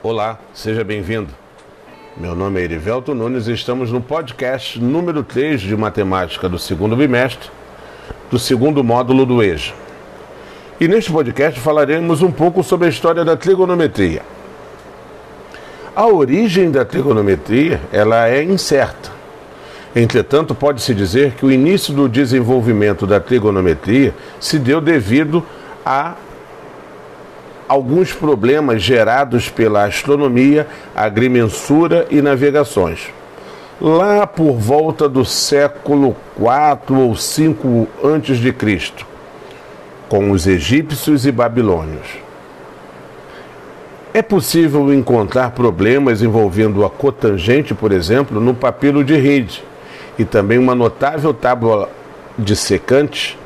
Olá, seja bem-vindo. Meu nome é Erivelto Nunes e estamos no podcast número 3 de matemática do segundo bimestre, do segundo módulo do EJA. E neste podcast falaremos um pouco sobre a história da trigonometria. A origem da trigonometria, ela é incerta. Entretanto, pode-se dizer que o início do desenvolvimento da trigonometria se deu devido a alguns problemas gerados pela astronomia, agrimensura e navegações. Lá por volta do século IV ou V a.C., com os egípcios e babilônios. É possível encontrar problemas envolvendo a cotangente, por exemplo, no papiro de Reed, e também uma notável tábua de secante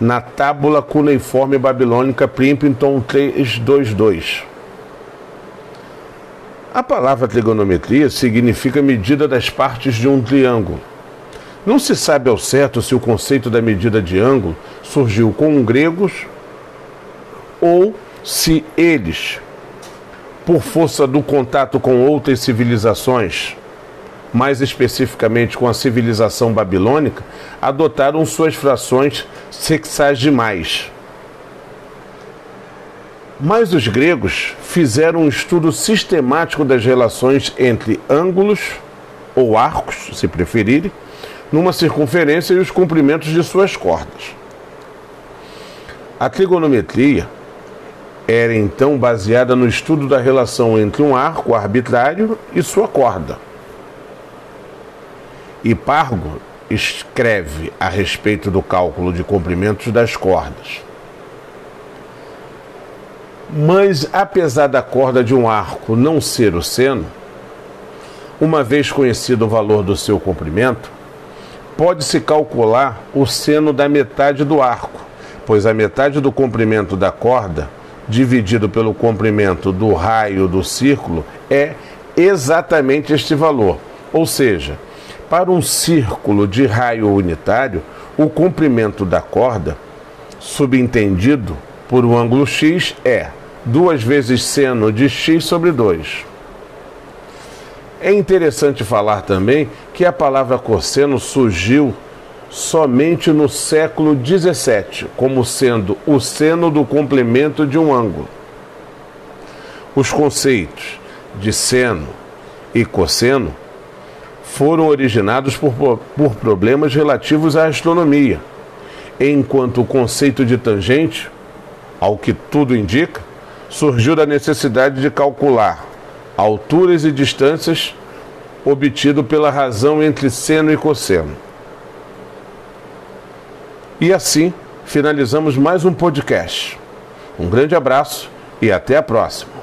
na tábula cuneiforme babilônica Plimpton 322. A palavra trigonometria significa medida das partes de um triângulo. Não se sabe ao certo se o conceito da medida de ângulo surgiu com gregos ou se eles, por força do contato com outras civilizações, mais especificamente com a civilização babilônica, adotaram suas frações sexagimais. Mas os gregos fizeram um estudo sistemático das relações entre ângulos, ou arcos, se preferirem, numa circunferência e os comprimentos de suas cordas. A trigonometria era então baseada no estudo da relação entre um arco arbitrário e sua corda. Hipargo escreve a respeito do cálculo de comprimentos das cordas. Mas, apesar da corda de um arco não ser o seno, uma vez conhecido o valor do seu comprimento, pode-se calcular o seno da metade do arco, pois a metade do comprimento da corda, dividido pelo comprimento do raio do círculo, é exatamente este valor. Ou seja, para um círculo de raio unitário, o comprimento da corda, subentendido por um ângulo x, é 2 vezes seno de x sobre 2. É interessante falar também que a palavra cosseno surgiu somente no século 17, como sendo o seno do complemento de um ângulo. Os conceitos de seno e cosseno foram originados por, por problemas relativos à astronomia, enquanto o conceito de tangente, ao que tudo indica, surgiu da necessidade de calcular alturas e distâncias obtido pela razão entre seno e cosseno. E assim finalizamos mais um podcast. Um grande abraço e até a próxima.